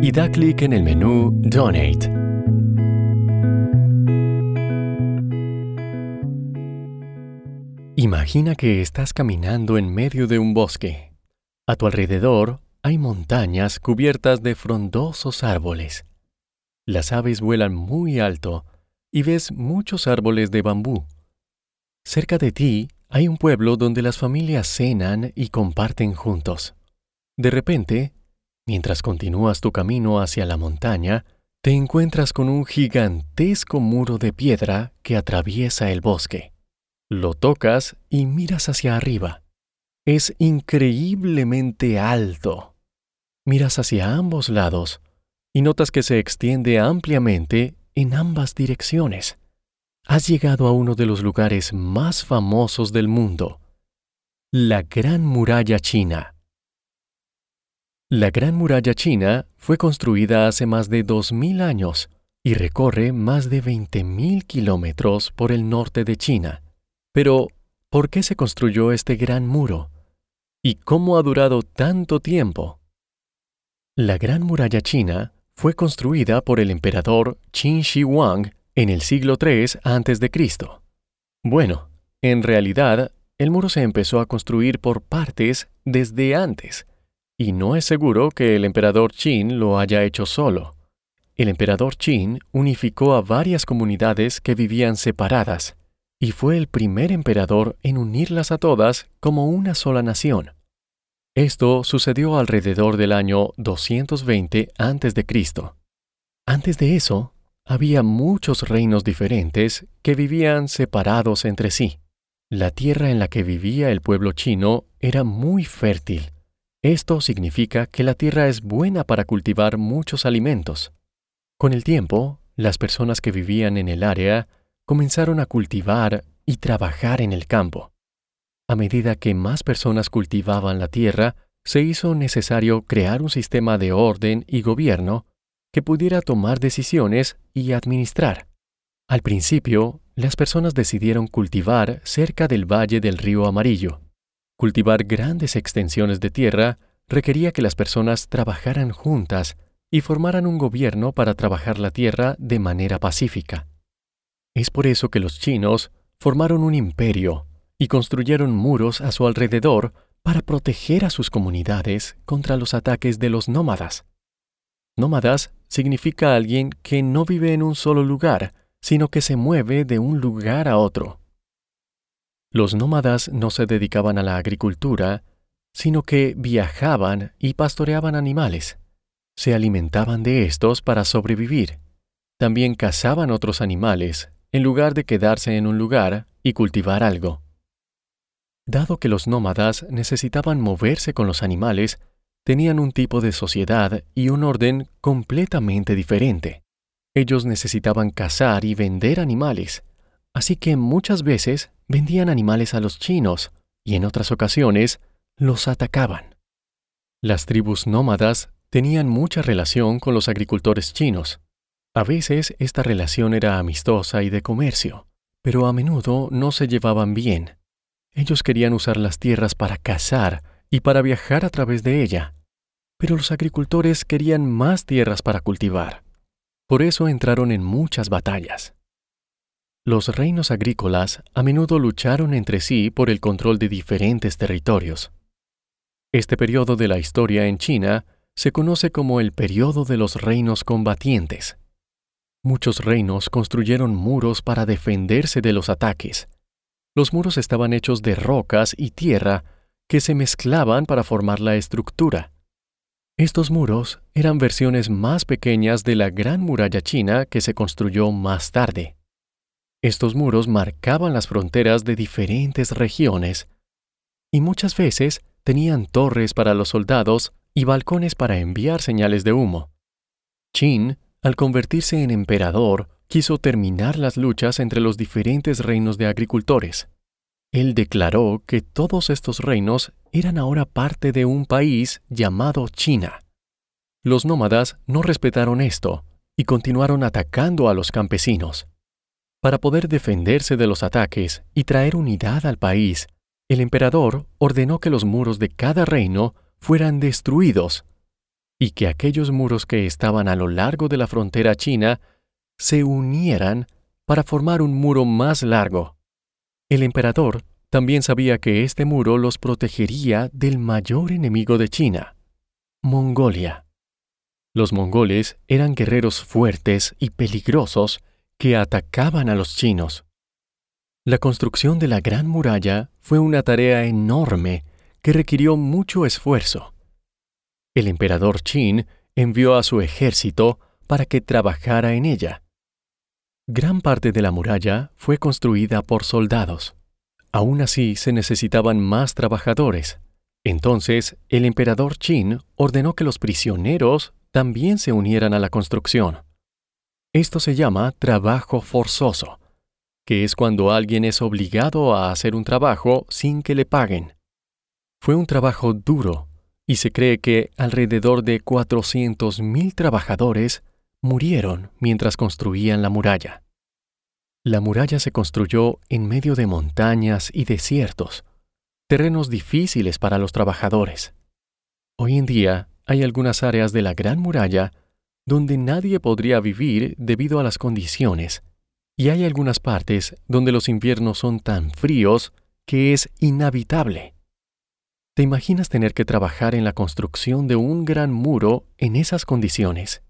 y da clic en el menú Donate. Imagina que estás caminando en medio de un bosque. A tu alrededor hay montañas cubiertas de frondosos árboles. Las aves vuelan muy alto y ves muchos árboles de bambú. Cerca de ti hay un pueblo donde las familias cenan y comparten juntos. De repente, Mientras continúas tu camino hacia la montaña, te encuentras con un gigantesco muro de piedra que atraviesa el bosque. Lo tocas y miras hacia arriba. Es increíblemente alto. Miras hacia ambos lados y notas que se extiende ampliamente en ambas direcciones. Has llegado a uno de los lugares más famosos del mundo, la Gran Muralla China. La Gran Muralla China fue construida hace más de 2.000 años y recorre más de 20.000 kilómetros por el norte de China. Pero, ¿por qué se construyó este gran muro? ¿Y cómo ha durado tanto tiempo? La Gran Muralla China fue construida por el emperador Qin Shi Huang en el siglo III a.C. Bueno, en realidad, el muro se empezó a construir por partes desde antes, y no es seguro que el emperador Qin lo haya hecho solo. El emperador Qin unificó a varias comunidades que vivían separadas, y fue el primer emperador en unirlas a todas como una sola nación. Esto sucedió alrededor del año 220 a.C. Antes de eso, había muchos reinos diferentes que vivían separados entre sí. La tierra en la que vivía el pueblo chino era muy fértil esto significa que la tierra es buena para cultivar muchos alimentos. Con el tiempo, las personas que vivían en el área comenzaron a cultivar y trabajar en el campo. A medida que más personas cultivaban la tierra, se hizo necesario crear un sistema de orden y gobierno que pudiera tomar decisiones y administrar. Al principio, las personas decidieron cultivar cerca del valle del río Amarillo, Cultivar grandes extensiones de tierra requería que las personas trabajaran juntas y formaran un gobierno para trabajar la tierra de manera pacífica. Es por eso que los chinos formaron un imperio y construyeron muros a su alrededor para proteger a sus comunidades contra los ataques de los nómadas. Nómadas significa alguien que no vive en un solo lugar, sino que se mueve de un lugar a otro. Los nómadas no se dedicaban a la agricultura, sino que viajaban y pastoreaban animales. Se alimentaban de estos para sobrevivir. También cazaban otros animales, en lugar de quedarse en un lugar y cultivar algo. Dado que los nómadas necesitaban moverse con los animales, tenían un tipo de sociedad y un orden completamente diferente. Ellos necesitaban cazar y vender animales, así que muchas veces vendían animales a los chinos y en otras ocasiones los atacaban. Las tribus nómadas tenían mucha relación con los agricultores chinos. A veces esta relación era amistosa y de comercio, pero a menudo no se llevaban bien. Ellos querían usar las tierras para cazar y para viajar a través de ella, pero los agricultores querían más tierras para cultivar. Por eso entraron en muchas batallas. Los reinos agrícolas a menudo lucharon entre sí por el control de diferentes territorios. Este periodo de la historia en China se conoce como el periodo de los reinos combatientes. Muchos reinos construyeron muros para defenderse de los ataques. Los muros estaban hechos de rocas y tierra que se mezclaban para formar la estructura. Estos muros eran versiones más pequeñas de la gran muralla china que se construyó más tarde. Estos muros marcaban las fronteras de diferentes regiones y muchas veces tenían torres para los soldados y balcones para enviar señales de humo. Qin al convertirse en emperador, quiso terminar las luchas entre los diferentes reinos de agricultores. Él declaró que todos estos reinos eran ahora parte de un país llamado China. Los nómadas no respetaron esto y continuaron atacando a los campesinos. Para poder defenderse de los ataques y traer unidad al país, el emperador ordenó que los muros de cada reino fueran destruidos y que aquellos muros que estaban a lo largo de la frontera china se unieran para formar un muro más largo. El emperador también sabía que este muro los protegería del mayor enemigo de China, Mongolia. Los mongoles eran guerreros fuertes y peligrosos que atacaban a los chinos. La construcción de la Gran Muralla fue una tarea enorme que requirió mucho esfuerzo. El emperador Qin envió a su ejército para que trabajara en ella. Gran parte de la muralla fue construida por soldados. Aún así se necesitaban más trabajadores. Entonces el emperador Qin ordenó que los prisioneros también se unieran a la construcción. Esto se llama trabajo forzoso que es cuando alguien es obligado a hacer un trabajo sin que le paguen. Fue un trabajo duro, y se cree que alrededor de 400.000 trabajadores murieron mientras construían la muralla. La muralla se construyó en medio de montañas y desiertos, terrenos difíciles para los trabajadores. Hoy en día hay algunas áreas de la Gran Muralla donde nadie podría vivir debido a las condiciones y hay algunas partes donde los inviernos son tan fríos que es inhabitable. ¿Te imaginas tener que trabajar en la construcción de un gran muro en esas condiciones?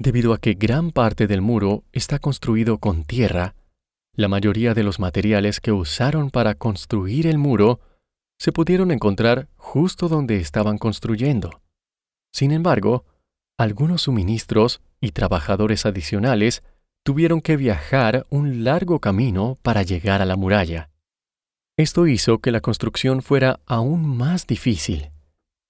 Debido a que gran parte del muro está construido con tierra, la mayoría de los materiales que usaron para construir el muro se pudieron encontrar justo donde estaban construyendo. Sin embargo, algunos suministros y trabajadores adicionales tuvieron que viajar un largo camino para llegar a la muralla. Esto hizo que la construcción fuera aún más difícil.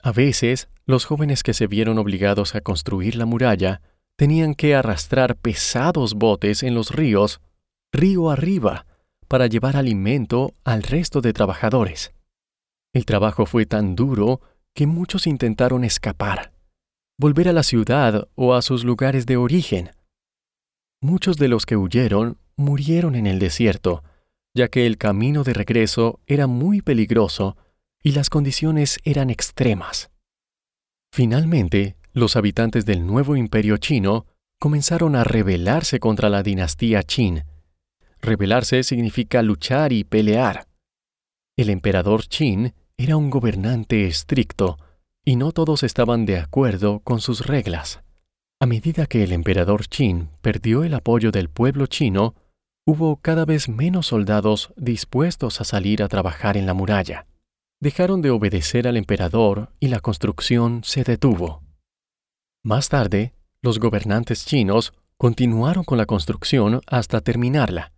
A veces, los jóvenes que se vieron obligados a construir la muralla tenían que arrastrar pesados botes en los ríos, río arriba, para llevar alimento al resto de trabajadores. El trabajo fue tan duro que muchos intentaron escapar, volver a la ciudad o a sus lugares de origen, Muchos de los que huyeron murieron en el desierto, ya que el camino de regreso era muy peligroso y las condiciones eran extremas. Finalmente, los habitantes del nuevo imperio chino comenzaron a rebelarse contra la dinastía Qin. Rebelarse significa luchar y pelear. El emperador Qin era un gobernante estricto, y no todos estaban de acuerdo con sus reglas. A medida que el emperador Qin perdió el apoyo del pueblo chino, hubo cada vez menos soldados dispuestos a salir a trabajar en la muralla. Dejaron de obedecer al emperador y la construcción se detuvo. Más tarde, los gobernantes chinos continuaron con la construcción hasta terminarla.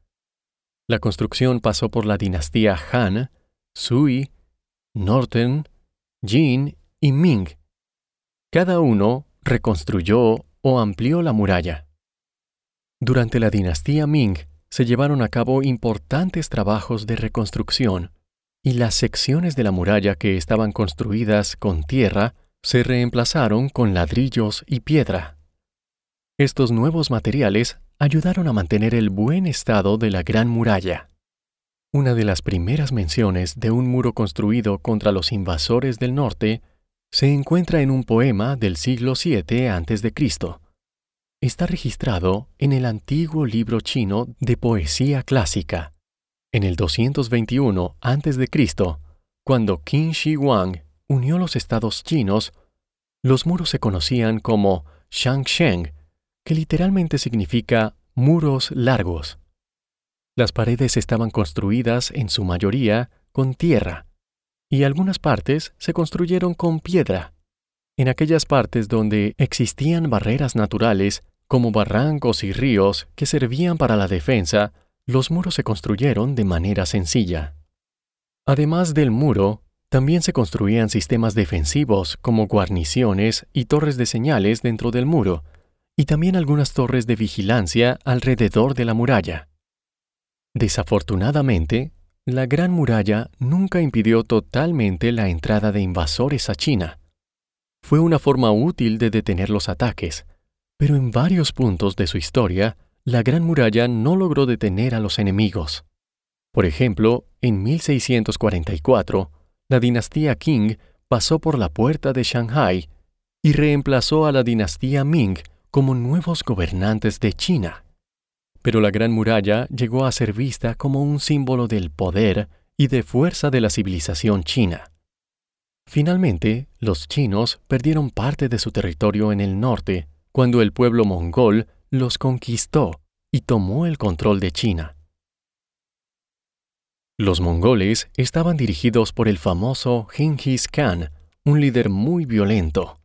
La construcción pasó por la dinastía Han, Sui, Norten, Jin y Ming. Cada uno reconstruyó o amplió la muralla. Durante la dinastía Ming se llevaron a cabo importantes trabajos de reconstrucción, y las secciones de la muralla que estaban construidas con tierra se reemplazaron con ladrillos y piedra. Estos nuevos materiales ayudaron a mantener el buen estado de la gran muralla. Una de las primeras menciones de un muro construido contra los invasores del norte se encuentra en un poema del siglo VII a.C. Está registrado en el antiguo libro chino de poesía clásica. En el 221 a.C., cuando Qin Shi Huang unió los estados chinos, los muros se conocían como Shangsheng, que literalmente significa muros largos. Las paredes estaban construidas en su mayoría con tierra, y algunas partes se construyeron con piedra. En aquellas partes donde existían barreras naturales, como barrancos y ríos que servían para la defensa, los muros se construyeron de manera sencilla. Además del muro, también se construían sistemas defensivos como guarniciones y torres de señales dentro del muro, y también algunas torres de vigilancia alrededor de la muralla. Desafortunadamente, la Gran Muralla nunca impidió totalmente la entrada de invasores a China. Fue una forma útil de detener los ataques, pero en varios puntos de su historia, la Gran Muralla no logró detener a los enemigos. Por ejemplo, en 1644, la dinastía Qing pasó por la puerta de Shanghai y reemplazó a la dinastía Ming como nuevos gobernantes de China. Pero la Gran Muralla llegó a ser vista como un símbolo del poder y de fuerza de la civilización china. Finalmente, los chinos perdieron parte de su territorio en el norte cuando el pueblo mongol los conquistó y tomó el control de China. Los mongoles estaban dirigidos por el famoso Genghis Khan, un líder muy violento.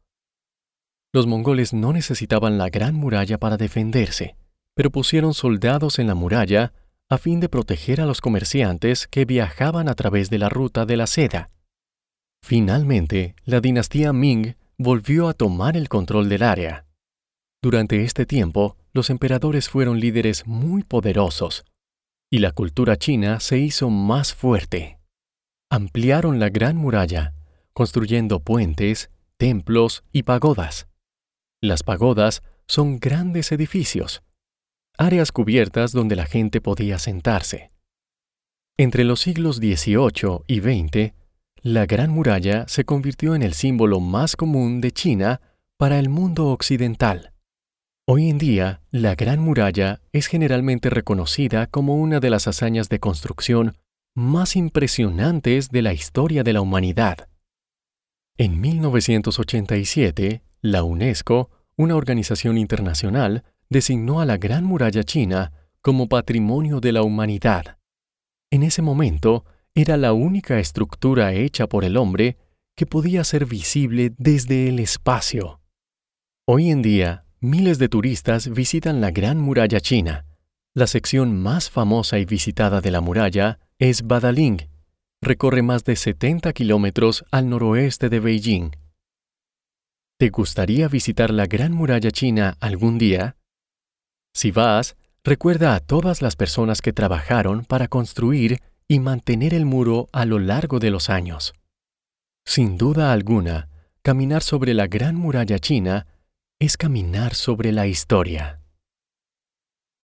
Los mongoles no necesitaban la gran muralla para defenderse pero pusieron soldados en la muralla a fin de proteger a los comerciantes que viajaban a través de la ruta de la seda. Finalmente, la dinastía Ming volvió a tomar el control del área. Durante este tiempo, los emperadores fueron líderes muy poderosos, y la cultura china se hizo más fuerte. Ampliaron la gran muralla, construyendo puentes, templos y pagodas. Las pagodas son grandes edificios, áreas cubiertas donde la gente podía sentarse. Entre los siglos XVIII y XX, la Gran Muralla se convirtió en el símbolo más común de China para el mundo occidental. Hoy en día, la Gran Muralla es generalmente reconocida como una de las hazañas de construcción más impresionantes de la historia de la humanidad. En 1987, la UNESCO, una organización internacional, designó a la Gran Muralla China como Patrimonio de la Humanidad. En ese momento, era la única estructura hecha por el hombre que podía ser visible desde el espacio. Hoy en día, miles de turistas visitan la Gran Muralla China. La sección más famosa y visitada de la muralla es Badaling. Recorre más de 70 kilómetros al noroeste de Beijing. ¿Te gustaría visitar la Gran Muralla China algún día? Si vas, recuerda a todas las personas que trabajaron para construir y mantener el muro a lo largo de los años. Sin duda alguna, caminar sobre la gran muralla china es caminar sobre la historia.